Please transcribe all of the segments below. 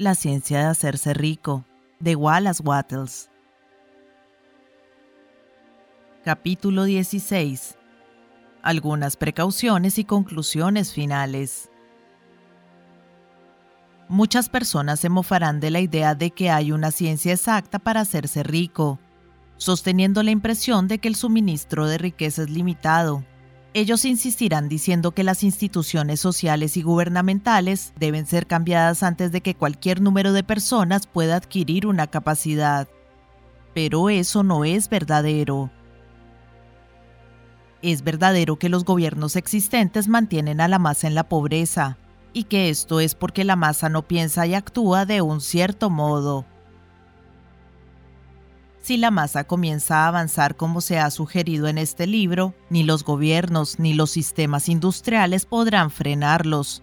La ciencia de hacerse rico, de Wallace Wattles. Capítulo 16. Algunas precauciones y conclusiones finales. Muchas personas se mofarán de la idea de que hay una ciencia exacta para hacerse rico, sosteniendo la impresión de que el suministro de riqueza es limitado ellos insistirán diciendo que las instituciones sociales y gubernamentales deben ser cambiadas antes de que cualquier número de personas pueda adquirir una capacidad. Pero eso no es verdadero. Es verdadero que los gobiernos existentes mantienen a la masa en la pobreza, y que esto es porque la masa no piensa y actúa de un cierto modo. Si la masa comienza a avanzar como se ha sugerido en este libro, ni los gobiernos ni los sistemas industriales podrán frenarlos.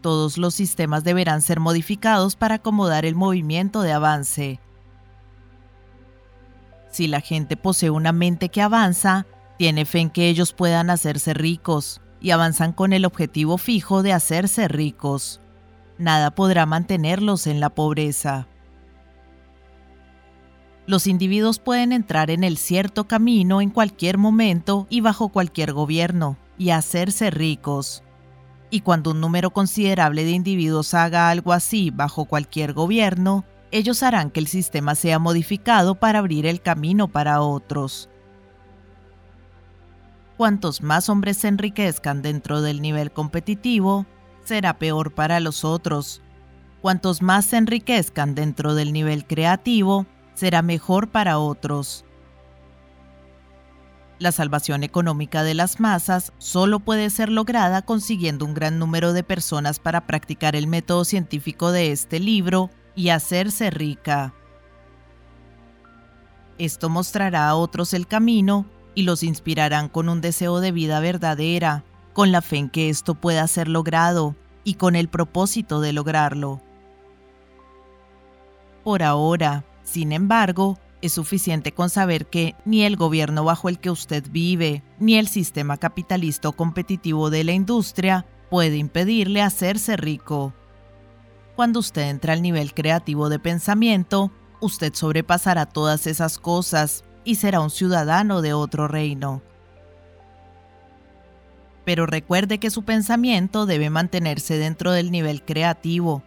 Todos los sistemas deberán ser modificados para acomodar el movimiento de avance. Si la gente posee una mente que avanza, tiene fe en que ellos puedan hacerse ricos y avanzan con el objetivo fijo de hacerse ricos. Nada podrá mantenerlos en la pobreza los individuos pueden entrar en el cierto camino en cualquier momento y bajo cualquier gobierno, y hacerse ricos. Y cuando un número considerable de individuos haga algo así bajo cualquier gobierno, ellos harán que el sistema sea modificado para abrir el camino para otros. Cuantos más hombres se enriquezcan dentro del nivel competitivo, será peor para los otros. Cuantos más se enriquezcan dentro del nivel creativo, será mejor para otros. La salvación económica de las masas solo puede ser lograda consiguiendo un gran número de personas para practicar el método científico de este libro y hacerse rica. Esto mostrará a otros el camino y los inspirarán con un deseo de vida verdadera, con la fe en que esto pueda ser logrado y con el propósito de lograrlo. Por ahora, sin embargo, es suficiente con saber que ni el gobierno bajo el que usted vive, ni el sistema capitalista competitivo de la industria puede impedirle hacerse rico. Cuando usted entra al nivel creativo de pensamiento, usted sobrepasará todas esas cosas y será un ciudadano de otro reino. Pero recuerde que su pensamiento debe mantenerse dentro del nivel creativo.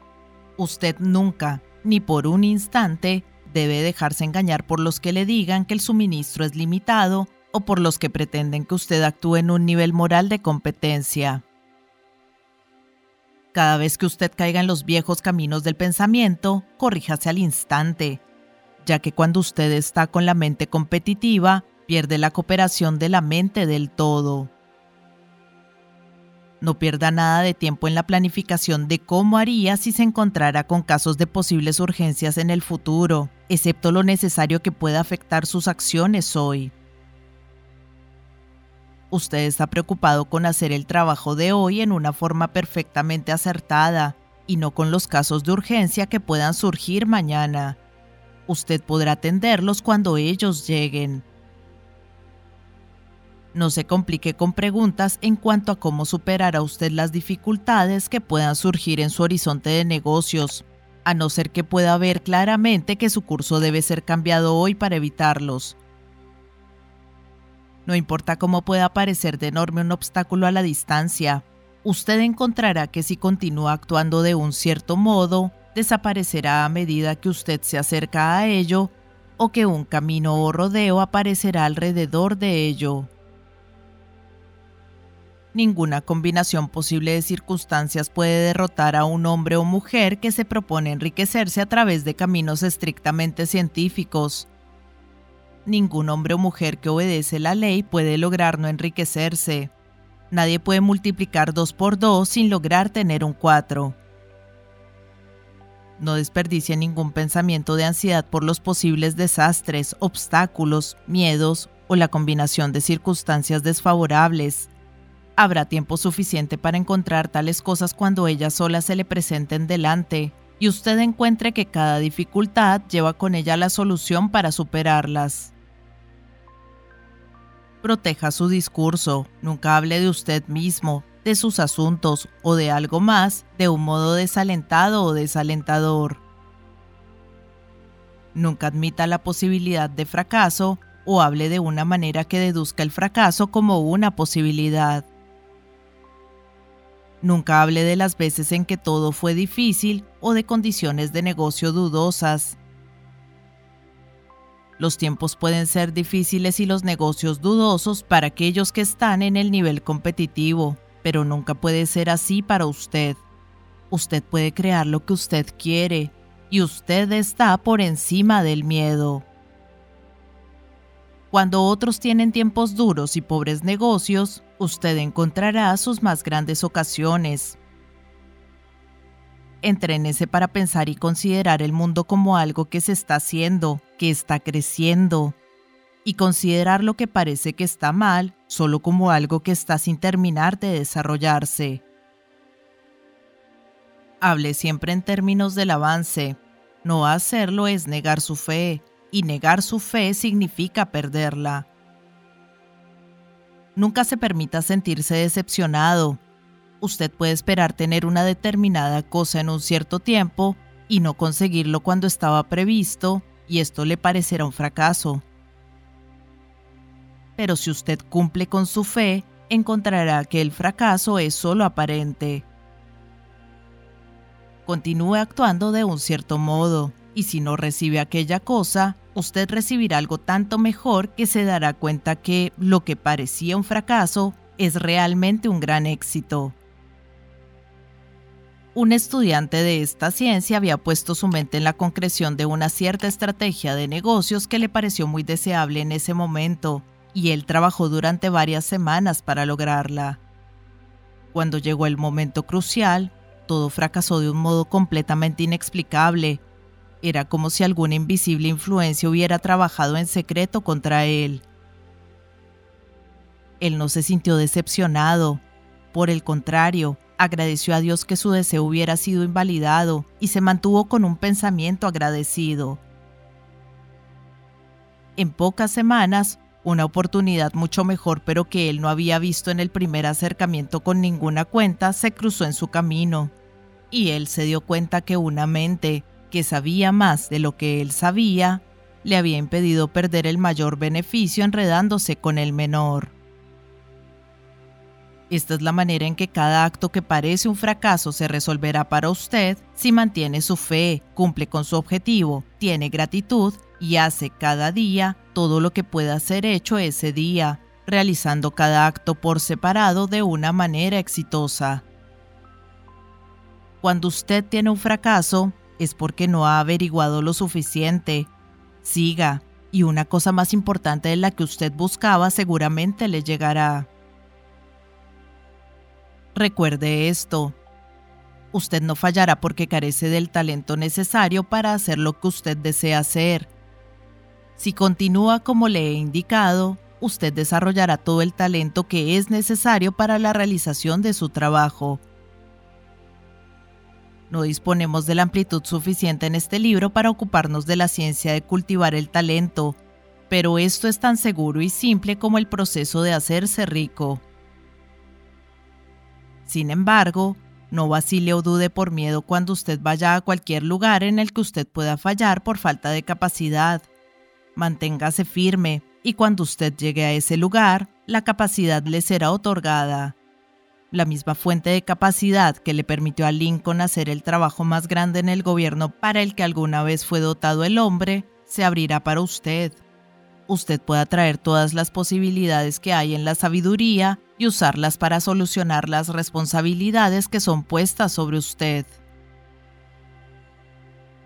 Usted nunca, ni por un instante, debe dejarse engañar por los que le digan que el suministro es limitado o por los que pretenden que usted actúe en un nivel moral de competencia. Cada vez que usted caiga en los viejos caminos del pensamiento, corríjase al instante, ya que cuando usted está con la mente competitiva, pierde la cooperación de la mente del todo. No pierda nada de tiempo en la planificación de cómo haría si se encontrara con casos de posibles urgencias en el futuro, excepto lo necesario que pueda afectar sus acciones hoy. Usted está preocupado con hacer el trabajo de hoy en una forma perfectamente acertada y no con los casos de urgencia que puedan surgir mañana. Usted podrá atenderlos cuando ellos lleguen. No se complique con preguntas en cuanto a cómo superará usted las dificultades que puedan surgir en su horizonte de negocios, a no ser que pueda ver claramente que su curso debe ser cambiado hoy para evitarlos. No importa cómo pueda parecer de enorme un obstáculo a la distancia, usted encontrará que si continúa actuando de un cierto modo, desaparecerá a medida que usted se acerca a ello o que un camino o rodeo aparecerá alrededor de ello. Ninguna combinación posible de circunstancias puede derrotar a un hombre o mujer que se propone enriquecerse a través de caminos estrictamente científicos. Ningún hombre o mujer que obedece la ley puede lograr no enriquecerse. Nadie puede multiplicar dos por dos sin lograr tener un 4. No desperdicie ningún pensamiento de ansiedad por los posibles desastres, obstáculos, miedos o la combinación de circunstancias desfavorables habrá tiempo suficiente para encontrar tales cosas cuando ellas solas se le presenten delante y usted encuentre que cada dificultad lleva con ella la solución para superarlas. Proteja su discurso, nunca hable de usted mismo, de sus asuntos o de algo más de un modo desalentado o desalentador. Nunca admita la posibilidad de fracaso o hable de una manera que deduzca el fracaso como una posibilidad. Nunca hable de las veces en que todo fue difícil o de condiciones de negocio dudosas. Los tiempos pueden ser difíciles y los negocios dudosos para aquellos que están en el nivel competitivo, pero nunca puede ser así para usted. Usted puede crear lo que usted quiere y usted está por encima del miedo. Cuando otros tienen tiempos duros y pobres negocios, usted encontrará sus más grandes ocasiones. Entrénese para pensar y considerar el mundo como algo que se está haciendo, que está creciendo, y considerar lo que parece que está mal solo como algo que está sin terminar de desarrollarse. Hable siempre en términos del avance. No hacerlo es negar su fe, y negar su fe significa perderla. Nunca se permita sentirse decepcionado. Usted puede esperar tener una determinada cosa en un cierto tiempo y no conseguirlo cuando estaba previsto, y esto le parecerá un fracaso. Pero si usted cumple con su fe, encontrará que el fracaso es solo aparente. Continúe actuando de un cierto modo y si no recibe aquella cosa, usted recibirá algo tanto mejor que se dará cuenta que lo que parecía un fracaso es realmente un gran éxito. Un estudiante de esta ciencia había puesto su mente en la concreción de una cierta estrategia de negocios que le pareció muy deseable en ese momento, y él trabajó durante varias semanas para lograrla. Cuando llegó el momento crucial, todo fracasó de un modo completamente inexplicable era como si alguna invisible influencia hubiera trabajado en secreto contra él. Él no se sintió decepcionado. Por el contrario, agradeció a Dios que su deseo hubiera sido invalidado y se mantuvo con un pensamiento agradecido. En pocas semanas, una oportunidad mucho mejor pero que él no había visto en el primer acercamiento con ninguna cuenta se cruzó en su camino, y él se dio cuenta que una mente, que sabía más de lo que él sabía, le había impedido perder el mayor beneficio enredándose con el menor. Esta es la manera en que cada acto que parece un fracaso se resolverá para usted si mantiene su fe, cumple con su objetivo, tiene gratitud y hace cada día todo lo que pueda ser hecho ese día, realizando cada acto por separado de una manera exitosa. Cuando usted tiene un fracaso, es porque no ha averiguado lo suficiente. Siga, y una cosa más importante de la que usted buscaba seguramente le llegará. Recuerde esto. Usted no fallará porque carece del talento necesario para hacer lo que usted desea hacer. Si continúa como le he indicado, usted desarrollará todo el talento que es necesario para la realización de su trabajo no disponemos de la amplitud suficiente en este libro para ocuparnos de la ciencia de cultivar el talento, pero esto es tan seguro y simple como el proceso de hacerse rico. Sin embargo, no vacile o dude por miedo cuando usted vaya a cualquier lugar en el que usted pueda fallar por falta de capacidad. Manténgase firme y cuando usted llegue a ese lugar, la capacidad le será otorgada. La misma fuente de capacidad que le permitió a Lincoln hacer el trabajo más grande en el gobierno para el que alguna vez fue dotado el hombre, se abrirá para usted. Usted puede atraer todas las posibilidades que hay en la sabiduría y usarlas para solucionar las responsabilidades que son puestas sobre usted.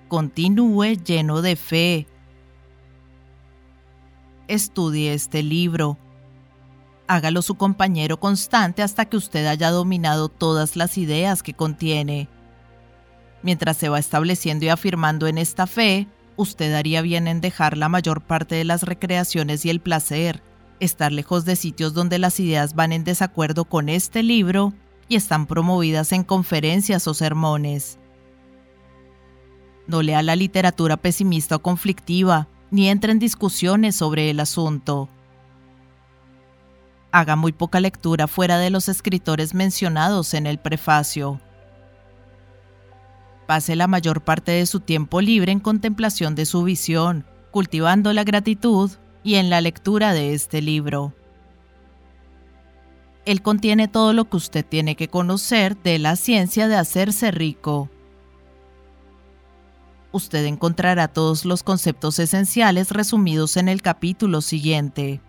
Continúe lleno de fe. Estudie este libro hágalo su compañero constante hasta que usted haya dominado todas las ideas que contiene. Mientras se va estableciendo y afirmando en esta fe, usted haría bien en dejar la mayor parte de las recreaciones y el placer, estar lejos de sitios donde las ideas van en desacuerdo con este libro y están promovidas en conferencias o sermones. No lea la literatura pesimista o conflictiva, ni entre en discusiones sobre el asunto Haga muy poca lectura fuera de los escritores mencionados en el prefacio. Pase la mayor parte de su tiempo libre en contemplación de su visión, cultivando la gratitud y en la lectura de este libro. Él contiene todo lo que usted tiene que conocer de la ciencia de hacerse rico. Usted encontrará todos los conceptos esenciales resumidos en el capítulo siguiente.